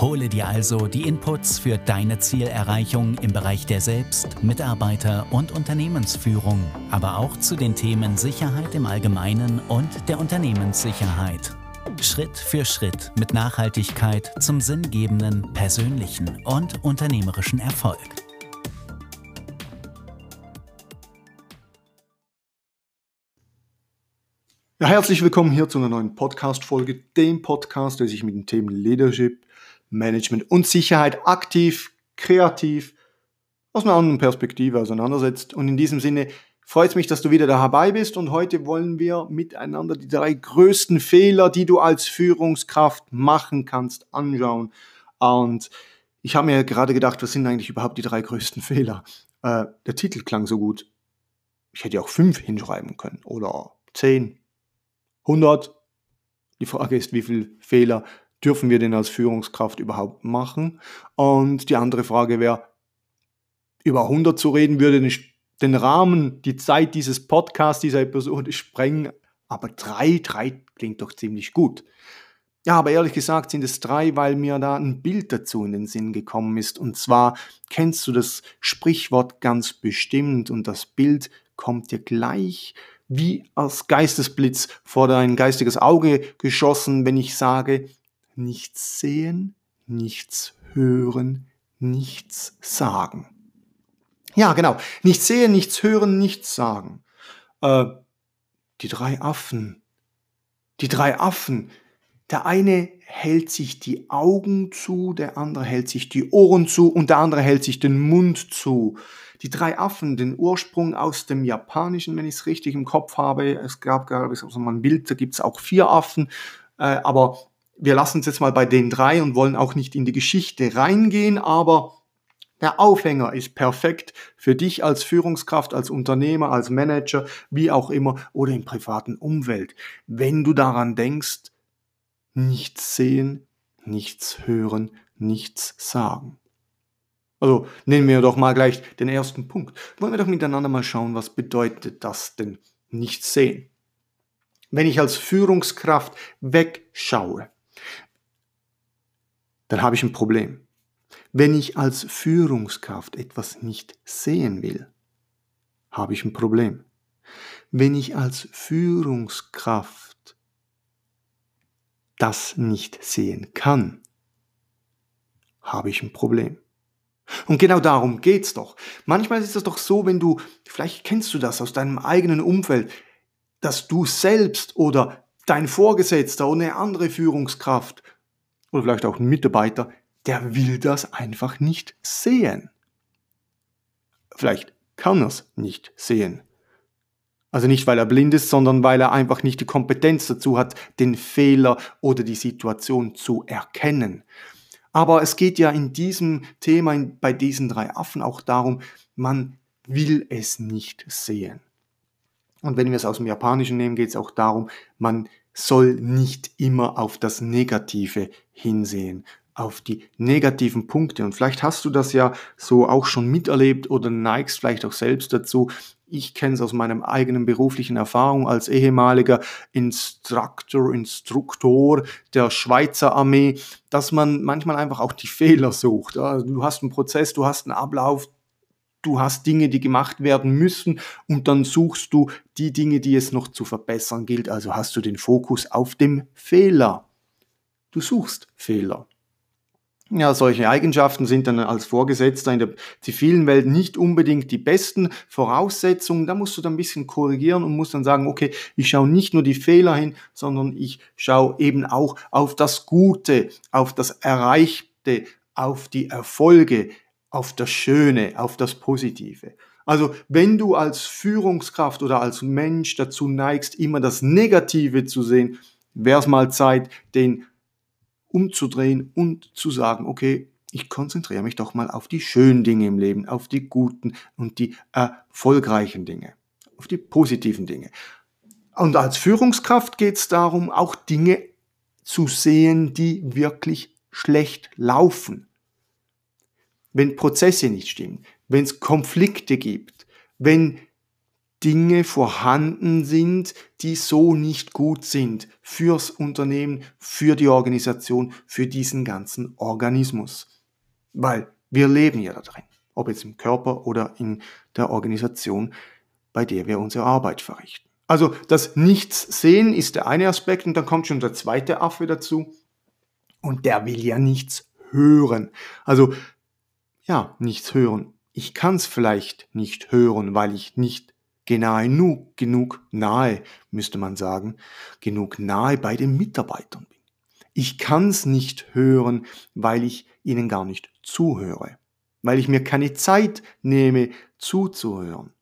Hole dir also die Inputs für deine Zielerreichung im Bereich der Selbst-, Mitarbeiter- und Unternehmensführung, aber auch zu den Themen Sicherheit im Allgemeinen und der Unternehmenssicherheit. Schritt für Schritt mit Nachhaltigkeit zum sinngebenden, persönlichen und unternehmerischen Erfolg. Ja, herzlich willkommen hier zu einer neuen Podcast-Folge, dem Podcast, der sich mit den Themen Leadership, Management und Sicherheit aktiv, kreativ, aus einer anderen Perspektive auseinandersetzt. Und in diesem Sinne freut es mich, dass du wieder dabei bist. Und heute wollen wir miteinander die drei größten Fehler, die du als Führungskraft machen kannst, anschauen. Und ich habe mir gerade gedacht, was sind eigentlich überhaupt die drei größten Fehler? Äh, der Titel klang so gut. Ich hätte ja auch fünf hinschreiben können oder zehn, hundert. Die Frage ist, wie viele Fehler dürfen wir denn als Führungskraft überhaupt machen? Und die andere Frage wäre, über 100 zu reden würde den Rahmen, die Zeit dieses Podcasts, dieser Episode sprengen, aber drei, drei klingt doch ziemlich gut. Ja, aber ehrlich gesagt sind es drei, weil mir da ein Bild dazu in den Sinn gekommen ist. Und zwar kennst du das Sprichwort ganz bestimmt und das Bild kommt dir gleich wie als Geistesblitz vor dein geistiges Auge geschossen, wenn ich sage, nichts sehen, nichts hören, nichts sagen. Ja, genau. Nichts sehen, nichts hören, nichts sagen. Äh, die drei Affen. Die drei Affen. Der eine hält sich die Augen zu, der andere hält sich die Ohren zu und der andere hält sich den Mund zu. Die drei Affen, den Ursprung aus dem Japanischen, wenn ich es richtig im Kopf habe. Es gab, glaube ich, so ein Bild, da gibt es auch vier Affen. Äh, aber wir lassen es jetzt mal bei den drei und wollen auch nicht in die Geschichte reingehen, aber der Aufhänger ist perfekt für dich als Führungskraft, als Unternehmer, als Manager, wie auch immer, oder im privaten Umfeld. Wenn du daran denkst, nichts sehen, nichts hören, nichts sagen. Also nehmen wir doch mal gleich den ersten Punkt. Wollen wir doch miteinander mal schauen, was bedeutet das denn nichts sehen? Wenn ich als Führungskraft wegschaue, dann habe ich ein Problem. Wenn ich als Führungskraft etwas nicht sehen will, habe ich ein Problem. Wenn ich als Führungskraft das nicht sehen kann, habe ich ein Problem. Und genau darum geht's doch. Manchmal ist es doch so, wenn du, vielleicht kennst du das aus deinem eigenen Umfeld, dass du selbst oder dein Vorgesetzter oder eine andere Führungskraft oder vielleicht auch ein Mitarbeiter, der will das einfach nicht sehen. Vielleicht kann er es nicht sehen. Also nicht, weil er blind ist, sondern weil er einfach nicht die Kompetenz dazu hat, den Fehler oder die Situation zu erkennen. Aber es geht ja in diesem Thema, bei diesen drei Affen auch darum, man will es nicht sehen. Und wenn wir es aus dem Japanischen nehmen, geht es auch darum, man soll nicht immer auf das Negative hinsehen, auf die negativen Punkte. Und vielleicht hast du das ja so auch schon miterlebt oder neigst vielleicht auch selbst dazu. Ich kenne es aus meinem eigenen beruflichen Erfahrung als ehemaliger Instruktor, Instruktor der Schweizer Armee, dass man manchmal einfach auch die Fehler sucht. Du hast einen Prozess, du hast einen Ablauf, du hast Dinge, die gemacht werden müssen und dann suchst du die Dinge, die es noch zu verbessern gilt. Also hast du den Fokus auf dem Fehler. Du suchst Fehler. Ja, solche Eigenschaften sind dann als Vorgesetzter in der zivilen Welt nicht unbedingt die besten Voraussetzungen. Da musst du dann ein bisschen korrigieren und musst dann sagen, okay, ich schaue nicht nur die Fehler hin, sondern ich schaue eben auch auf das Gute, auf das Erreichte, auf die Erfolge, auf das Schöne, auf das Positive. Also wenn du als Führungskraft oder als Mensch dazu neigst, immer das Negative zu sehen, wäre es mal Zeit, den umzudrehen und zu sagen, okay, ich konzentriere mich doch mal auf die schönen Dinge im Leben, auf die guten und die erfolgreichen Dinge, auf die positiven Dinge. Und als Führungskraft geht es darum, auch Dinge zu sehen, die wirklich schlecht laufen. Wenn Prozesse nicht stimmen, wenn es Konflikte gibt, wenn Dinge vorhanden sind, die so nicht gut sind fürs Unternehmen, für die Organisation, für diesen ganzen Organismus. Weil wir leben ja da drin, ob jetzt im Körper oder in der Organisation, bei der wir unsere Arbeit verrichten. Also das Nichts-Sehen ist der eine Aspekt und dann kommt schon der zweite Affe dazu und der will ja nichts hören. Also ja, nichts hören. Ich kann es vielleicht nicht hören, weil ich nicht genug, genug nahe, müsste man sagen, genug nahe bei den Mitarbeitern bin. Ich kann es nicht hören, weil ich ihnen gar nicht zuhöre, weil ich mir keine Zeit nehme zuzuhören.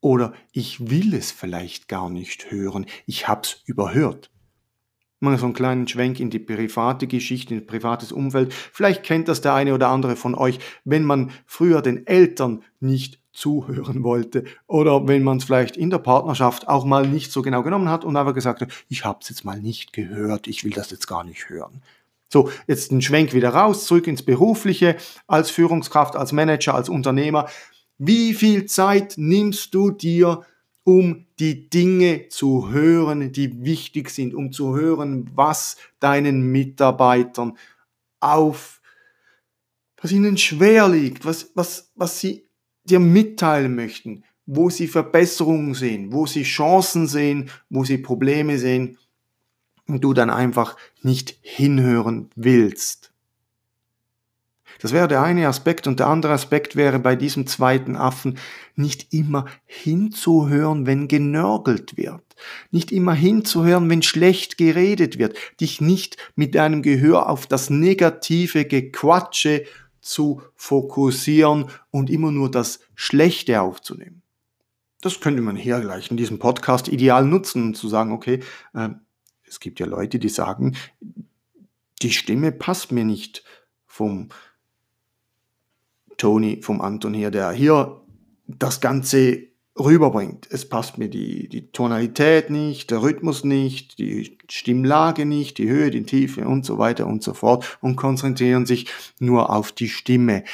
Oder ich will es vielleicht gar nicht hören, ich hab's überhört. Mal so einen kleinen Schwenk in die private Geschichte, in privates Umfeld. Vielleicht kennt das der eine oder andere von euch, wenn man früher den Eltern nicht zuhören wollte oder wenn man es vielleicht in der Partnerschaft auch mal nicht so genau genommen hat und einfach gesagt hat, ich habe es jetzt mal nicht gehört, ich will das jetzt gar nicht hören. So, jetzt ein Schwenk wieder raus, zurück ins Berufliche, als Führungskraft, als Manager, als Unternehmer. Wie viel Zeit nimmst du dir, um die Dinge zu hören, die wichtig sind, um zu hören, was deinen Mitarbeitern auf, was ihnen schwer liegt, was, was, was sie dir mitteilen möchten, wo sie Verbesserungen sehen, wo sie Chancen sehen, wo sie Probleme sehen und du dann einfach nicht hinhören willst. Das wäre der eine Aspekt und der andere Aspekt wäre bei diesem zweiten Affen nicht immer hinzuhören, wenn genörgelt wird, nicht immer hinzuhören, wenn schlecht geredet wird, dich nicht mit deinem Gehör auf das negative Gequatsche zu fokussieren und immer nur das Schlechte aufzunehmen. Das könnte man hier gleich in diesem Podcast ideal nutzen und zu sagen, okay, äh, es gibt ja Leute, die sagen, die Stimme passt mir nicht vom Tony, vom Anton hier, der hier das Ganze rüberbringt. Es passt mir die, die Tonalität nicht, der Rhythmus nicht, die Stimmlage nicht, die Höhe, die Tiefe und so weiter und so fort und konzentrieren sich nur auf die Stimme.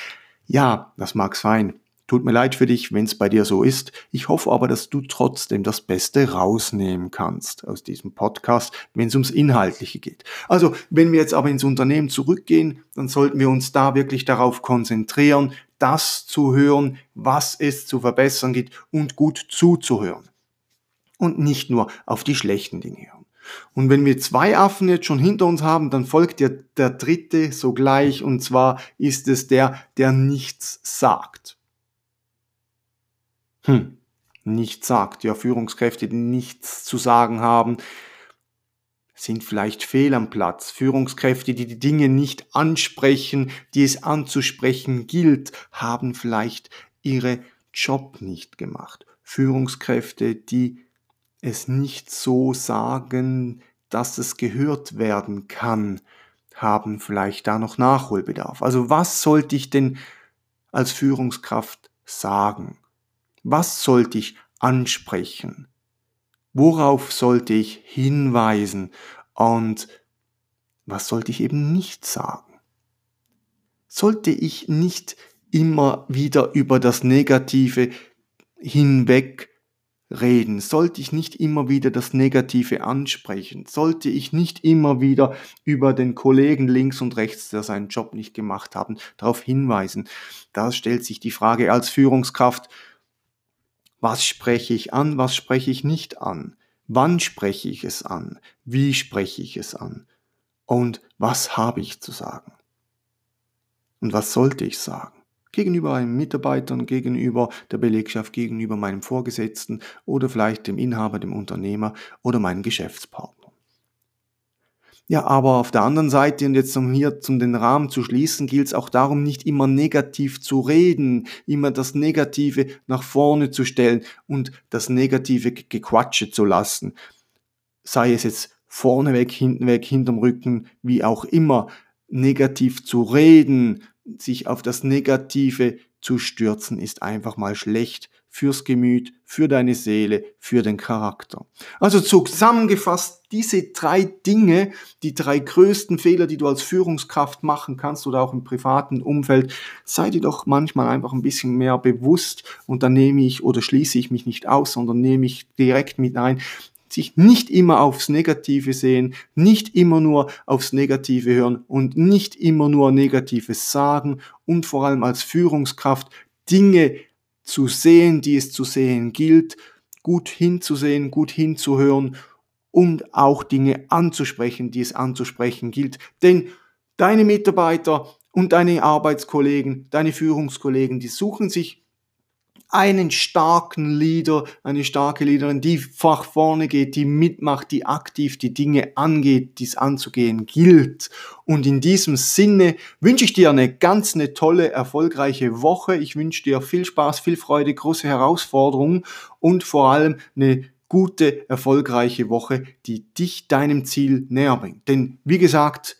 Ja, das mag sein. Tut mir leid für dich, wenn es bei dir so ist. Ich hoffe aber, dass du trotzdem das Beste rausnehmen kannst aus diesem Podcast, wenn es ums Inhaltliche geht. Also, wenn wir jetzt aber ins Unternehmen zurückgehen, dann sollten wir uns da wirklich darauf konzentrieren, das zu hören, was es zu verbessern gibt und gut zuzuhören. Und nicht nur auf die schlechten Dinge hören. Und wenn wir zwei Affen jetzt schon hinter uns haben, dann folgt der, der dritte sogleich, und zwar ist es der, der nichts sagt hm, nichts sagt. Ja, Führungskräfte, die nichts zu sagen haben, sind vielleicht fehl am Platz. Führungskräfte, die die Dinge nicht ansprechen, die es anzusprechen gilt, haben vielleicht ihre Job nicht gemacht. Führungskräfte, die es nicht so sagen, dass es gehört werden kann, haben vielleicht da noch Nachholbedarf. Also was sollte ich denn als Führungskraft sagen? Was sollte ich ansprechen? Worauf sollte ich hinweisen? Und was sollte ich eben nicht sagen? Sollte ich nicht immer wieder über das Negative hinweg reden? Sollte ich nicht immer wieder das Negative ansprechen? Sollte ich nicht immer wieder über den Kollegen links und rechts, der seinen Job nicht gemacht haben, darauf hinweisen? Da stellt sich die Frage als Führungskraft, was spreche ich an, was spreche ich nicht an? Wann spreche ich es an? Wie spreche ich es an? Und was habe ich zu sagen? Und was sollte ich sagen? Gegenüber einem Mitarbeiter, gegenüber der Belegschaft, gegenüber meinem Vorgesetzten oder vielleicht dem Inhaber, dem Unternehmer oder meinem Geschäftspartner. Ja, aber auf der anderen Seite, und jetzt um hier zum den Rahmen zu schließen, gilt es auch darum, nicht immer negativ zu reden, immer das Negative nach vorne zu stellen und das Negative gequatsche zu lassen. Sei es jetzt vorneweg, hintenweg, hinterm Rücken, wie auch immer. negativ zu reden, sich auf das Negative zu stürzen, ist einfach mal schlecht fürs Gemüt, für deine Seele, für den Charakter. Also zusammengefasst, diese drei Dinge, die drei größten Fehler, die du als Führungskraft machen kannst oder auch im privaten Umfeld, sei dir doch manchmal einfach ein bisschen mehr bewusst und dann nehme ich oder schließe ich mich nicht aus, sondern nehme ich direkt mit ein, sich nicht immer aufs Negative sehen, nicht immer nur aufs Negative hören und nicht immer nur Negatives sagen und vor allem als Führungskraft Dinge zu sehen, die es zu sehen gilt, gut hinzusehen, gut hinzuhören und auch Dinge anzusprechen, die es anzusprechen gilt. Denn deine Mitarbeiter und deine Arbeitskollegen, deine Führungskollegen, die suchen sich einen starken Leader, eine starke Leaderin, die fach vorne geht, die mitmacht, die aktiv die Dinge angeht, die es anzugehen gilt. Und in diesem Sinne wünsche ich dir eine ganz eine tolle, erfolgreiche Woche. Ich wünsche dir viel Spaß, viel Freude, große Herausforderungen und vor allem eine gute, erfolgreiche Woche, die dich deinem Ziel näher bringt. Denn wie gesagt,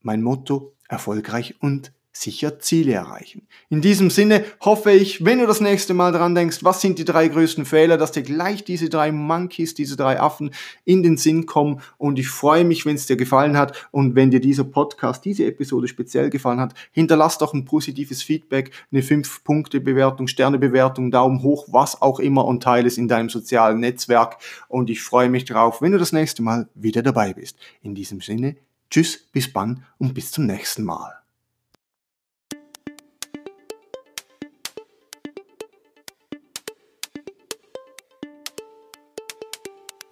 mein Motto, erfolgreich und sicher Ziele erreichen. In diesem Sinne hoffe ich, wenn du das nächste Mal dran denkst, was sind die drei größten Fehler, dass dir gleich diese drei Monkeys, diese drei Affen in den Sinn kommen und ich freue mich, wenn es dir gefallen hat und wenn dir dieser Podcast, diese Episode speziell gefallen hat, hinterlass doch ein positives Feedback, eine 5-Punkte-Bewertung, Sternebewertung, Daumen hoch, was auch immer und teile es in deinem sozialen Netzwerk und ich freue mich darauf, wenn du das nächste Mal wieder dabei bist. In diesem Sinne, tschüss, bis dann und bis zum nächsten Mal.